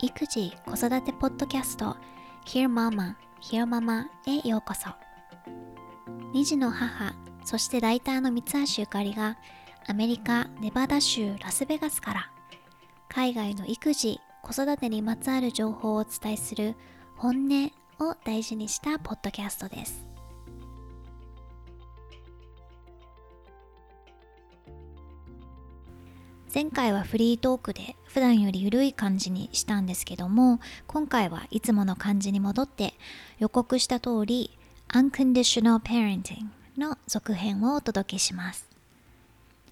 育児・子育てポッドキャスト Hear Mama, Hear Mama へようこそ。2児の母そしてライターの三橋ゆかりがアメリカ・ネバダ州ラスベガスから海外の育児・子育てにまつわる情報をお伝えする本音を大事にしたポッドキャストです。前回はフリートークで普段より緩い感じにしたんですけども今回はいつもの感じに戻って予告した通り Unconditional Parenting の続編をお届けします。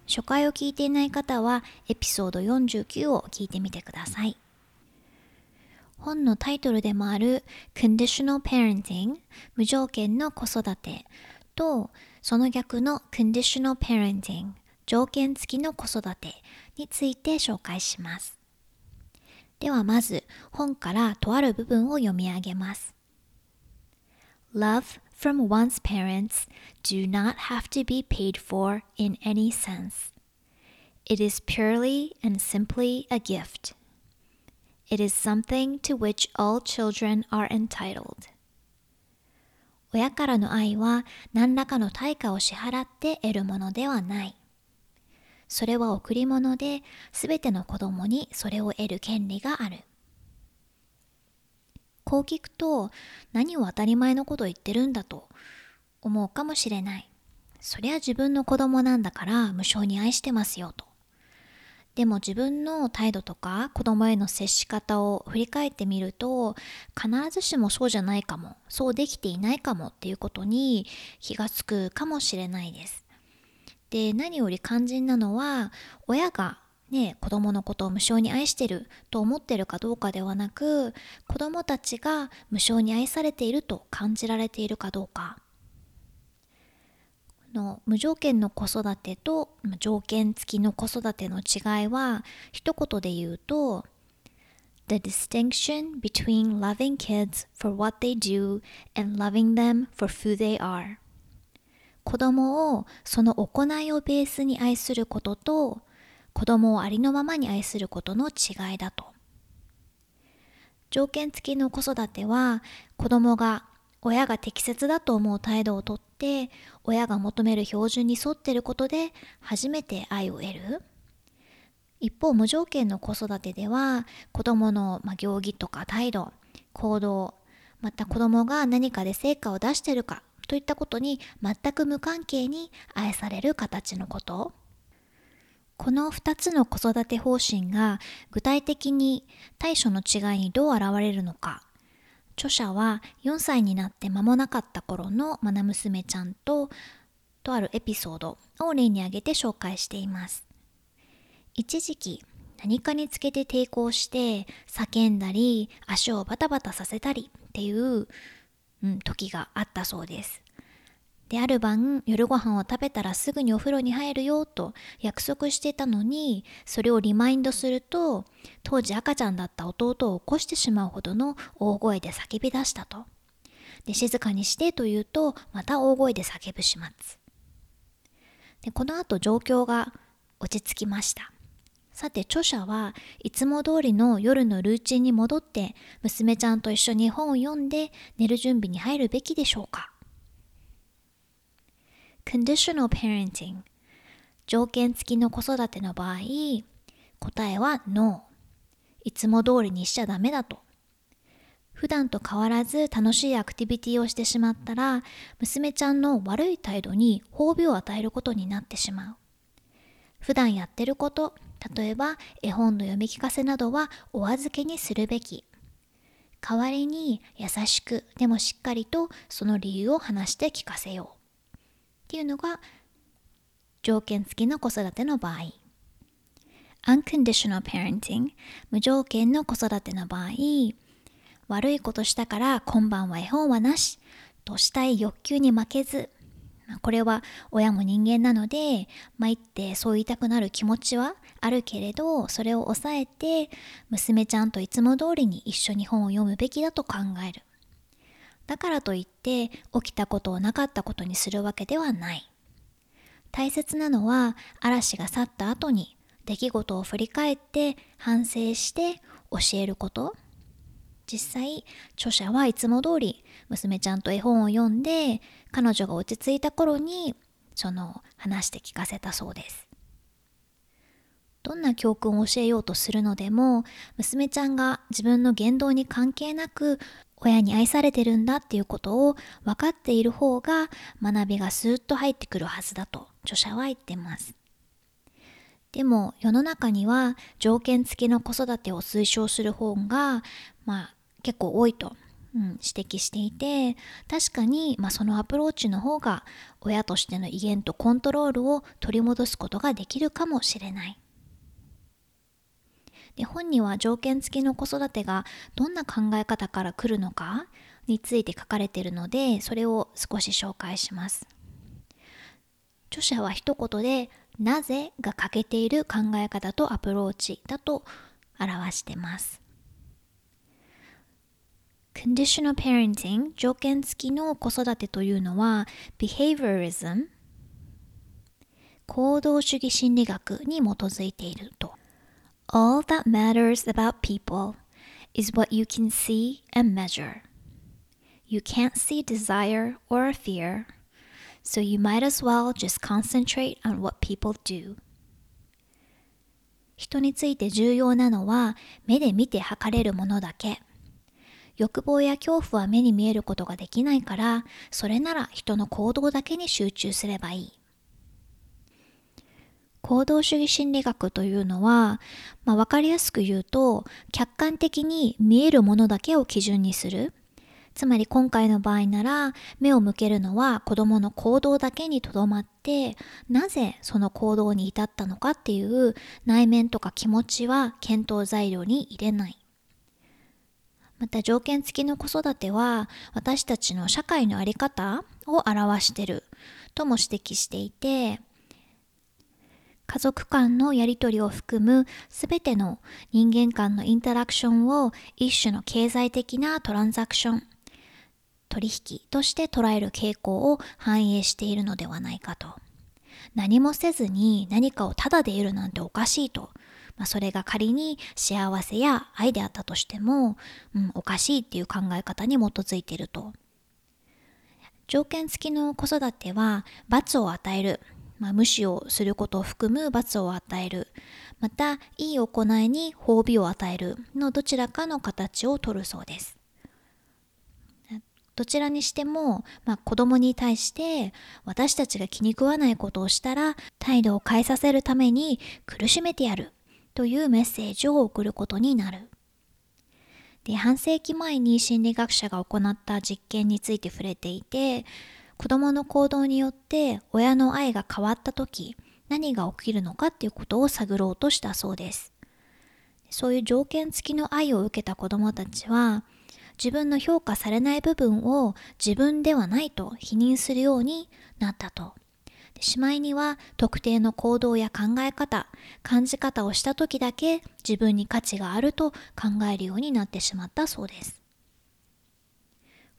初回を聞いていない方はエピソード49を聞いてみてください。本のタイトルでもある Conditional Parenting 無条件の子育てとその逆の Conditional Parenting 条件付きの子育てについて紹介します。ではまず本からとある部分を読み上げます。Love from one's parents do not have to be paid for in any sense. It is purely and simply a gift. It is something to which all children are entitled. 親からの愛は何らかの対価を支払って得るものではない。それは贈り物で、すべての子供にそれを得る権利がある。こう聞くと、何を当たり前のこと言ってるんだと思うかもしれない。そりゃ自分の子供なんだから無償に愛してますよと。でも自分の態度とか子供への接し方を振り返ってみると必ずしもそうじゃないかもそうできていないかもっていうことに気がつくかもしれないです。で何より肝心なのは親がね、子供のことを無償に愛してると思ってるかどうかではなく子供たちが無償に愛されていると感じられているかどうか。の無条件の子育てと条件付きの子育ての違いは一言で言うと The distinction between loving kids for what they do and loving them for who they are. 子供をその行いをベースに愛することと子供をありのままに愛することの違いだと。条件付きの子育ては子供が親が適切だと思う態度をとって親が求める標準に沿ってることで初めて愛を得る。一方無条件の子育てでは子供の、行儀とか態度行動また子供が何かで成果を出しているかといったことに全く無関係に愛される形のこと。この2つの子育て方針が具体的に対処の違いにどう現れるのか。著者は4歳になって間もなかった頃の愛娘ちゃんととあるエピソードを例に挙げて紹介しています。一時期何かにつけて抵抗して叫んだり足をバタバタさせたりっていううん、時があったそうです。で、ある晩、夜ご飯を食べたらすぐにお風呂に入るよと約束してたのに、それをリマインドすると、当時赤ちゃんだった弟を起こしてしまうほどの大声で叫び出したと。で、静かにしてと言うと、また大声で叫ぶ始末。で、この後状況が落ち着きました。さて著者はいつも通りの夜のルーチンに戻って娘ちゃんと一緒に本を読んで寝る準備に入るべきでしょうか？Conditional Parenting 条件付きの子育ての場合答えは No いつも通りにしちゃダメだと。普段と変わらず楽しいアクティビティをしてしまったら娘ちゃんの悪い態度に褒美を与えることになってしまう。普段やってること例えば絵本の読み聞かせなどはお預けにするべき。代わりに優しくでもしっかりとその理由を話して聞かせよう。っていうのが条件付きの子育ての場合。unconditional parenting 無条件の子育ての場合。悪いことしたから今晩は絵本はなし。としたい欲求に負けずこれは親も人間なので参ってそう言いたくなる気持ちはあるけれどそれを抑えて娘ちゃんといつも通りに一緒に本を読むべきだと考えるだからといって起きたことをなかったことにするわけではない。大切なのは嵐が去った後に出来事を振り返って反省して教えること。実際著者はいつも通り娘ちゃんと絵本を読んで彼女が落ち着いた頃にその話して聞かせたそうです。どんな教訓を教えようとするのでも娘ちゃんが自分の言動に関係なく親に愛されてるんだっていうことを分かっている方が学びがスーッと入ってくるはずだと著者は言ってます。でも世の中には条件付きの子育てを推奨する本が、まあ、結構多いと、うん、指摘していて確かに、まあ、そのアプローチの方が親としての威厳とコントロールを取り戻すことができるかもしれない。で本には条件付きの子育てがどんな考え方から来るのかについて書かれているのでそれを少し紹介します。著者は一言で「なぜ」が欠けている考え方とアプローチだと表してます。Conditional parenting 条件付きの子育てというのは behaviorism 行動主義心理学に基づいていると All that matters about people is what you can see and measure. You can't see desire or fear, so you might as well just concentrate on what people do. 人について重要なのは目で見て測れるものだけ。欲望や恐怖は目に見えることができないから、それなら人の行動だけに集中すればいい。行動主義心理学というのは、まあ、分かりやすく言うと客観的に見えるものだけを基準にするつまり今回の場合なら目を向けるのは子供の行動だけにとどまってなぜその行動に至ったのかっていう内面とか気持ちは検討材料に入れない。また条件付きの子育ては私たちの社会の在り方を表してる。とも指摘していて家族間のやり取りを含む全ての人間間のインタラクションを一種の経済的なトランザクション取引として捉える傾向を反映しているのではないかと。何もせずに何かをタダで得るなんておかしいと、まあ、それが仮に幸せや愛であったとしても、うん、おかしいっていう考え方に基づいていると。条件付きの子育ては罰を与える。まあ、無視をすることを含む罰を与える。またいい行いに褒美を与えるのどちらかの形をとるそうです。どちらにしても、まあ、子供に対して私たちが気に食わないことをしたら態度を変えさせるために苦しめてやるというメッセージを送ることになる。で半世紀前に心理学者が行った実験について触れていて子供の行動によって親の愛が変わった時何が起きるのかっていうことを探ろうとしたそうです。そういう条件付きの愛を受けた子供たちは自分の評価されない部分を自分ではないと否認するようになったと。しまいには特定の行動や考え方感じ方をした時だけ自分に価値があると考えるようになってしまったそうです。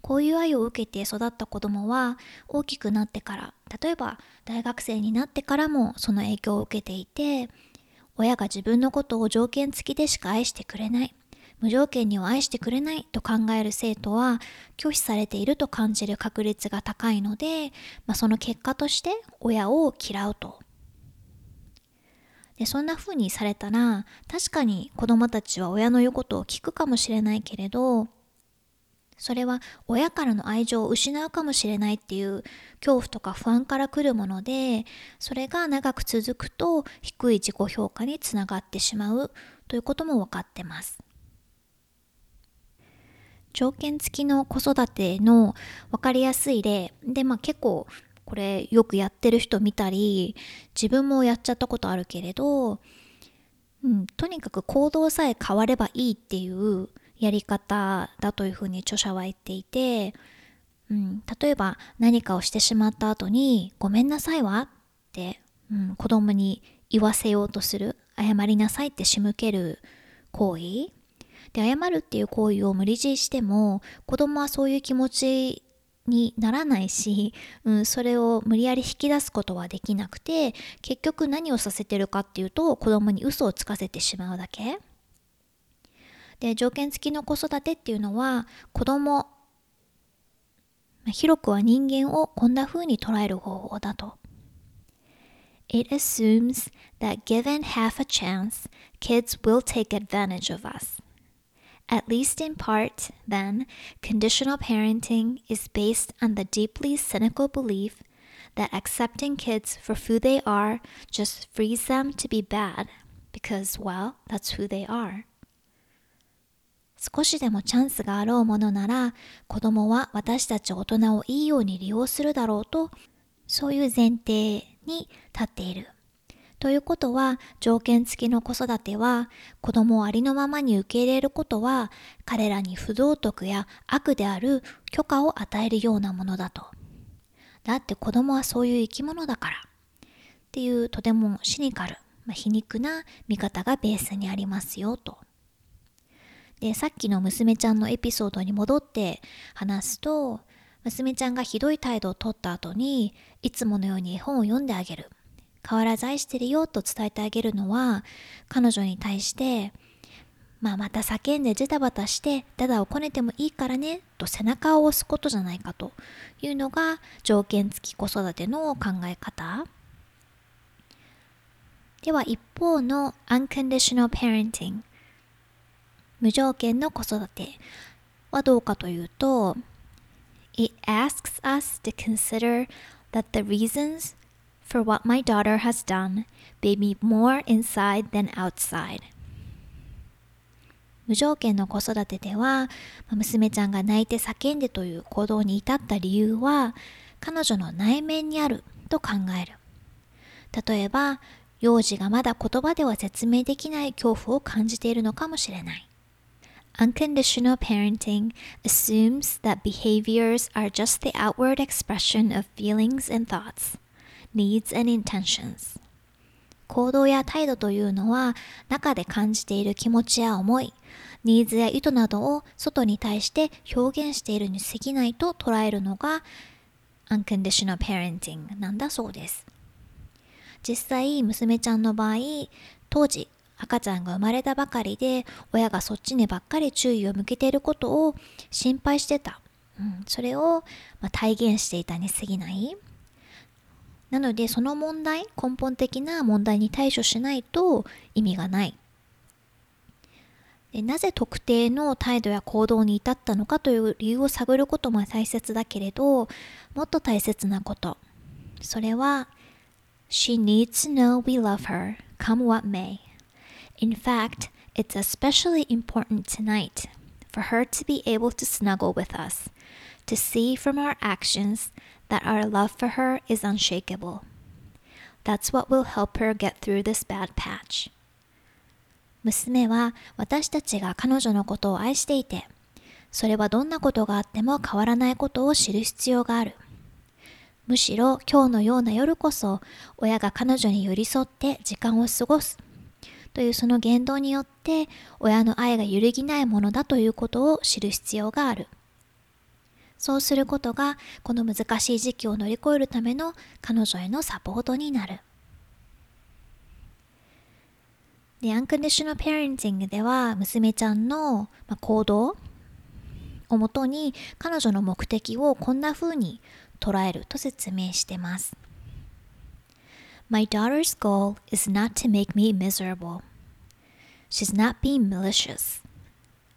こういう愛を受けて育った子供は大きくなってから例えば大学生になってからもその影響を受けていて親が自分のことを条件付きでしか愛してくれない。無条件には愛してくれないと考える生徒は拒否されていると感じる確率が高いので、まあ、その結果として親を嫌うと。でそんな風にされたら確かに子供たちは親の言うことを聞くかもしれないけれどそれは親からの愛情を失うかもしれないっていう恐怖とか不安から来るものでそれが長く続くと低い自己評価につながってしまうということも分かってます。条件付きの子育ての分かりやすい例。でまあ結構これよくやってる人見たり自分もやっちゃったことあるけれど、うん、とにかく行動さえ変わればいいっていうやり方だというふうに著者は言っていて、うん、例えば何かをしてしまった後に「ごめんなさいわ」って、うん、子供に言わせようとする謝りなさいって仕向ける行為。で謝るっていう行為を無理強いしても子供はそういう気持ちにならないし、うん、それを無理やり引き出すことはできなくて結局何をさせてるかっていうと子供に嘘をつかせてしまうだけで条件付きの子育てっていうのは子供広くは人間をこんな風に捉える方法だと It assumes that given half a chance, kids will take advantage of us. At least in part, then, conditional parenting is based on the deeply cynical belief that accepting kids for who they are just frees them to be bad because, well, that's who they are. 少しでもチャンスがあろうものなら子供は私たち大人をいいように利用するだろうとそういう前提に立っている。 ということは条件付きの子育ては子供をありのままに受け入れることは彼らに不道徳や悪である許可を与えるようなものだと。だって子供はそういう生き物だから。っていうとてもシニカル、まあ、皮肉な見方がベースにありますよと。で、さっきの娘ちゃんのエピソードに戻って話すと、娘ちゃんがひどい態度をとった後に、いつものように絵本を読んであげる。変わらず愛してるよと伝えてあげるのは、彼女に対して、まあ、また叫んでジタバタしてダダをこねてもいいからねと背中を押すことじゃないかというのが条件付き子育ての考え方。では一方の unconditional parenting 無条件の子育て。はどうかというと It asks us to consider that the reasons for what my daughter has done may be more inside than outside 無条件の子育てでは娘ちゃんが泣いて叫んでという行動に至った理由は彼女の内面にあると考える例えば幼児がまだ言葉では説明できない恐怖を感じているのかもしれない Unconditional parenting assumes that behaviors are just the outward expression of feelings and thoughts, needs and intentions. 行動や態度というのは中で感じている気持ちや思い、ニーズや意図などを外に対して表現しているに過ぎないと捉えるのが unconditional parenting なんだそうです。実際娘ちゃんの場合当時赤ちゃんが生まれたばかりで親がそっちにばっかり注意を向けていることを心配してた、うん、それを、ま、体現していたに過ぎないなのでその問題根本的な問題に対処しないと意味がないでなぜ特定の態度や行動に至ったのかという理由を探ることも大切だけれどもっと大切なことそれは She needs to know we love her, come what may. In fact, it's especially important tonight for her to be able to snuggle with us, to see from our actions that our love for her is unshakable. That's what will help her get through this bad patch. 娘は私たちが彼女のことを愛していて、それはどんなことがあっても変わらないことを知る必要がある。むしろ今日のような夜こそ親が彼女に寄り添って時間を過ごすというその言動によって親の愛が揺るぎないものだということを知る必要がある。そうすることがこの難しい時期を乗り越えるための彼女へのサポートになる。で、Unconditional Parenting では娘ちゃんの行動をもとに彼女の目的をこんな風に捉えると説明してます。My daughter's goal is not to make me miserable. She's not being malicious.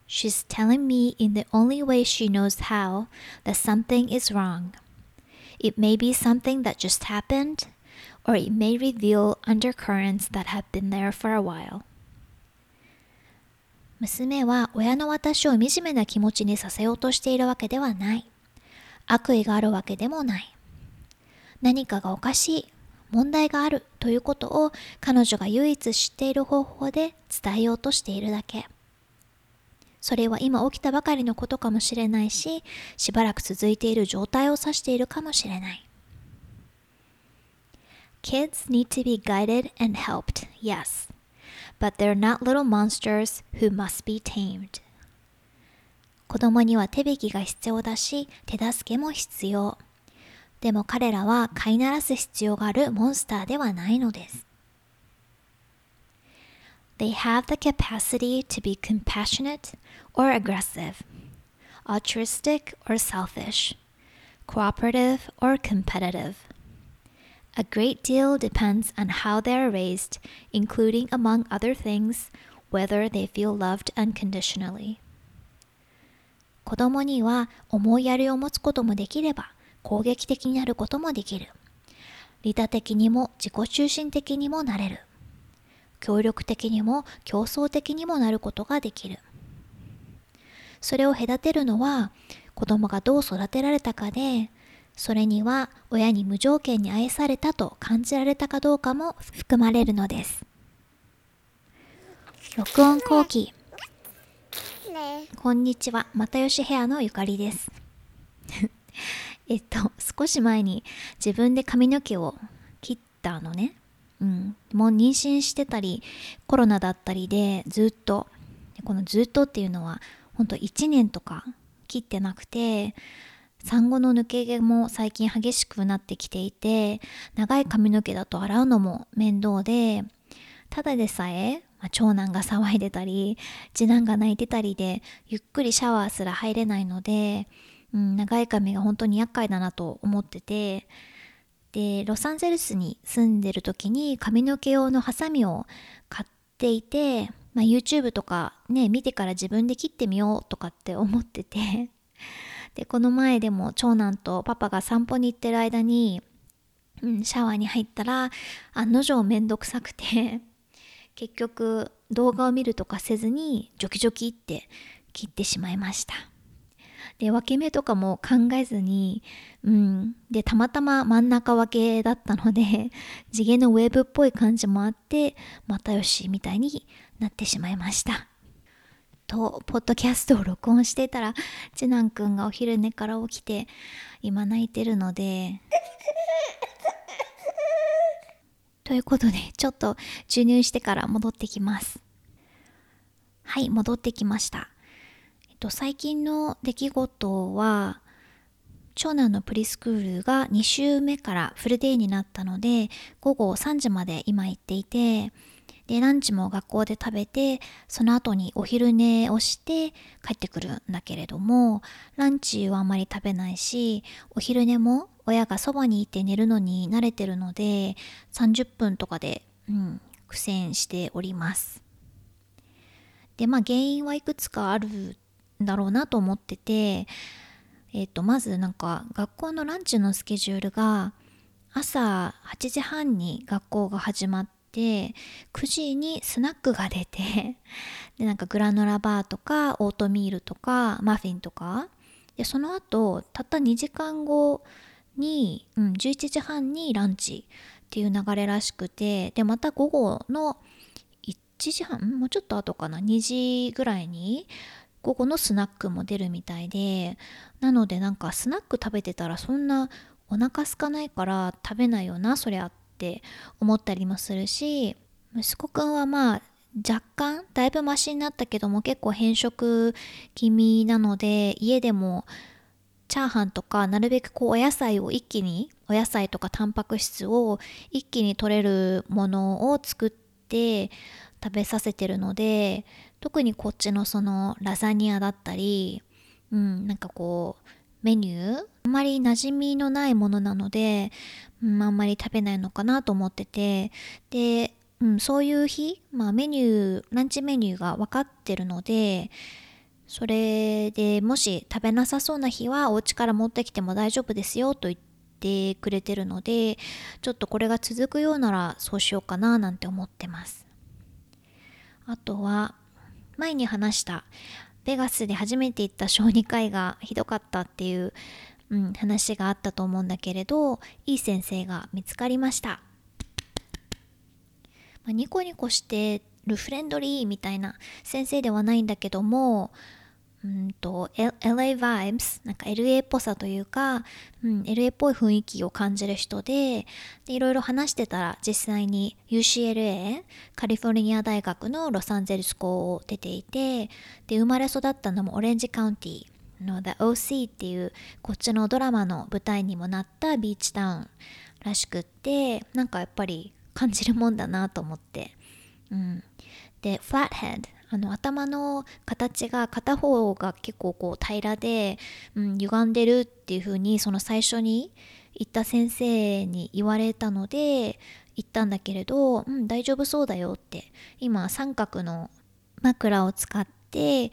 She's telling me in the only way she knows how that something is wrong. It may be something that just happened, or it may reveal undercurrents that have been there for a while. 娘は親の私を惨めな気持ちにさせようとしているわけではない。悪意があるわけでもない。何かがおかしい、問題があるということを彼女が唯一知っている方法で伝えようとしているだけ。それは今起きたばかりのことかもしれないし、しばらく続いている状態を指しているかもしれない。Kids need to be guided and helped, yes. But they're not little monsters who must be tamed. 子供には手引きが必要だし、手助けも必要。でも彼らは飼いならす必要があるモンスターではないのです。They have the capacity to be compassionate or aggressive, altruistic or selfish, cooperative or competitive. A great deal depends on how they are raised, including, among other things, whether they feel loved unconditionally. 子供には思いやりを持つこともできれば攻撃的になることもできる。利他的にも自己中心的にもなれる。 協力的にも競争的にもなることができる。それを隔てるのは子供がどう育てられたかで、それには親に無条件に愛されたと感じられたかどうかも含まれるのです。録音後期こんにちは、又吉ヘアのゆかりです。えっと、少し前に自分で髪の毛を切ったのね。うん。もう妊娠してたり、コロナだったりでずっと、このずっとっていうのは、ほんと1年とか切ってなくて、産後の抜け毛も最近激しくなってきていて、長い髪の毛だと洗うのも面倒で、ただでさえまあ、長男が騒いでたり次男が泣いてたりでゆっくりシャワーすら入れないので、うん、長い髪が本当に厄介だなと思っててでロサンゼルスに住んでる時に髪の毛用のハサミを買っていて、まあ、YouTube とかね見てから自分で切ってみようとかって思ってて。でこの前でも長男とパパが散歩に行ってる間に、うん、シャワーに入ったら案の定めんどくさくて。結局動画を見るとかせずにジョキジョキって切ってしまいました。で分け目とかも考えずにうんでたまたま真ん中分けだったので 地毛のウェーブっぽい感じもあって又吉みたいになってしまいましたとポッドキャストを録音してたら次男くんがお昼寝から起きて今泣いてるので ということで、ちょっと授乳してから戻ってきます。はい、戻ってきました。と、最近の出来事は、長男のプリスクールが2週目からフルデーになったので、午後3時まで今行っていて、で、ランチも学校で食べて、その後にお昼寝をして帰ってくるんだけれども、ランチはあまり食べないし、お昼寝も親がそばにいて寝るのに慣れてるので30分とかで、うん、苦戦しております。でまあ原因はいくつかあるだろうなと思ってて、えっ、とまずなんか学校のランチのスケジュールが朝8時半に学校が始まって9時にスナックが出てでなんかグラノラバーとかオートミールとかマフィンとかでその後たった2時間後に、うん、11時半にランチっていう流れらしくてでまた午後の1時半もうちょっと後かな2時ぐらいに午後のスナックも出るみたいでなのでなんかスナック食べてたらそんなお腹空かないから食べないよなそりゃって思ったりもするし息子くんはまあ若干だいぶマシになったけども結構変色気味なので家でもチャーハンとかなるべくこうお野菜を一気にお野菜とかタンパク質を一気に取れるものを作って食べさせてるので特にこっちのそのラザニアだったり、うん、なんかこうメニューあんまり馴染みのないものなので、うん、あんまり食べないのかなと思っててで、うん、そういう日、まあ、メニューランチメニューが分かってるのでそれでもし食べなさそうな日はお家から持ってきても大丈夫ですよと言ってくれてるのでちょっとこれが続くようならそうしようかななんて思ってます。あとは前に話したベガスで初めて行った小児科医がひどかったっていう、うん、話があったと思うんだけれどいい先生が見つかりました、まあ、ニコニコしてるフレンドリーみたいな先生ではないんだけどもうんと LA vibes なんか LA っぽさというか、うん、LA っぽい雰囲気を感じる人ででいろいろ話してたら実際に UCLA カリフォルニア大学のロサンゼルス校を出ていてで生まれ育ったのもオレンジカウンティの The OC っていうこっちのドラマの舞台にもなったビーチタウンらしくってなんかやっぱり感じるもんだなと思って、うん、で Flathead あの頭の形が片方が結構こう平らで、うん、歪んでるっていう風にその最初に言った先生に言われたので言ったんだけれど、うん、大丈夫そうだよって。今三角の枕を使って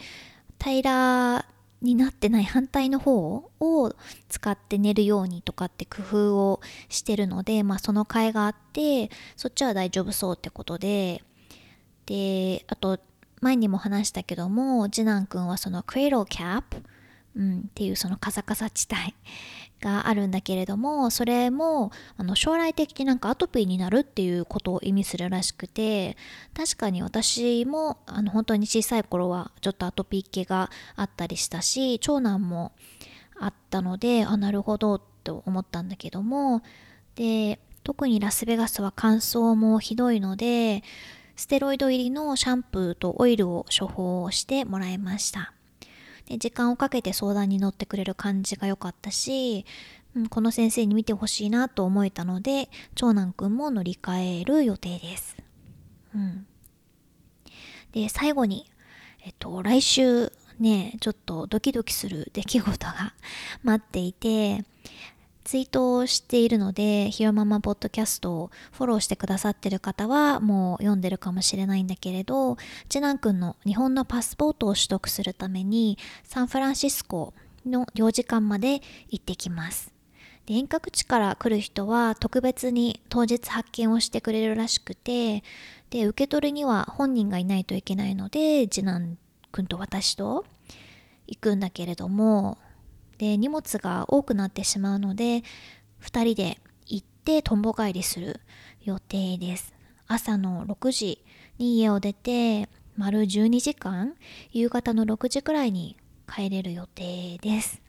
平らになってない反対の方を使って寝るようにとかって工夫をしてるので、まあ、その甲斐があってそっちは大丈夫そうってことで。であと前にも話したけども次男くんはそのクレイローキャップ、うん、っていうそのカサカサ地帯があるんだけれどもそれもあの将来的になんかアトピーになるっていうことを意味するらしくて確かに私もあの本当に小さい頃はちょっとアトピー系があったりしたし長男もあったのであなるほどと思ったんだけどもで特にラスベガスは乾燥もひどいのでステロイド入りのシャンプーとオイルを処方してもらいました。で時間をかけて相談に乗ってくれる感じが良かったし、うん、この先生に見てほしいなと思えたので長男くんも乗り換える予定です、うん、で最後にえっと来週ねちょっとドキドキする出来事が 待っていてツイートをしているので、ひろママポッドキャストをフォローしてくださってる方はもう読んでるかもしれないんだけれど、次男くんの日本のパスポートを取得するためにサンフランシスコの領事館まで行ってきます。で遠隔地から来る人は特別に当日発見をしてくれるらしくて、で、受け取りには本人がいないといけないので、次男くんと私と行くんだけれども、で荷物が多くなってしまうので2人で行ってとんぼ帰りする予定です。朝の6時に家を出て丸12時間夕方の6時くらいに帰れる予定です。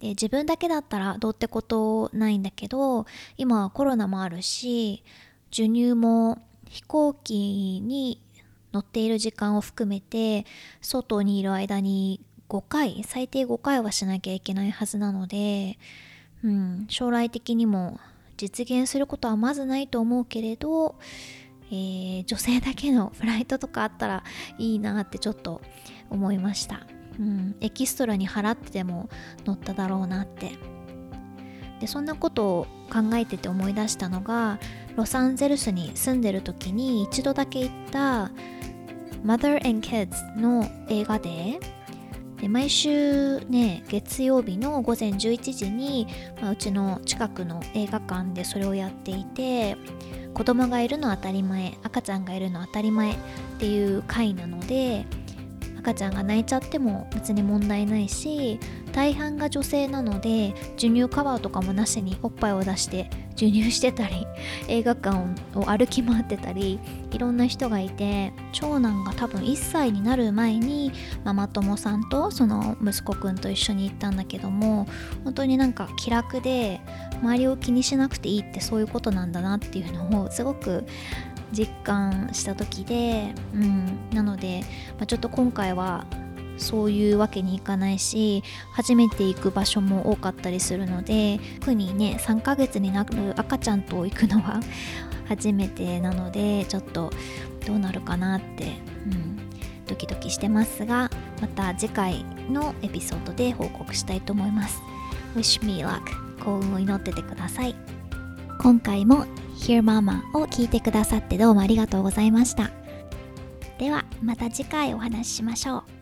で自分だけだったらどうってことないんだけど今はコロナもあるし授乳も飛行機に乗っている時間を含めて外にいる間に5回最低5回はしなきゃいけないはずなので、うん、将来的にも実現することはまずないと思うけれど、えー、女性だけのフライトとかあったらいいなってちょっと思いました、うん、エキストラに払ってでも乗っただろうなって。でそんなことを考えてて思い出したのがロサンゼルスに住んでる時に一度だけ行った Mother and Kids の映画でで毎週ね月曜日の午前11時に、まあ、うちの近くの映画館でそれをやっていて子供がいるのは当たり前赤ちゃんがいるのは当たり前っていう回なので赤ちゃんが泣いちゃっても別に問題ないし大半が女性なので授乳カバーとかもなしにおっぱいを出して授乳してたり 映画館を歩き回ってたりいろんな人がいて長男が多分1歳になる前にママ友さんとその息子くんと一緒に行ったんだけども本当になんか気楽で周りを気にしなくていいってそういうことなんだなっていうのをすごく実感した時で、うん、なので、まあ、ちょっと今回はそういうわけにいかないし初めて行く場所も多かったりするので特にね3ヶ月になる赤ちゃんと行くのは 初めてなのでちょっとどうなるかなって、うん、ドキドキしてますがまた次回のエピソードで報告したいと思います。Wish me luck. 幸運を祈っててください。今回も Hear Mama を聞いてくださってどうもありがとうございました。ではまた次回お話ししましょう。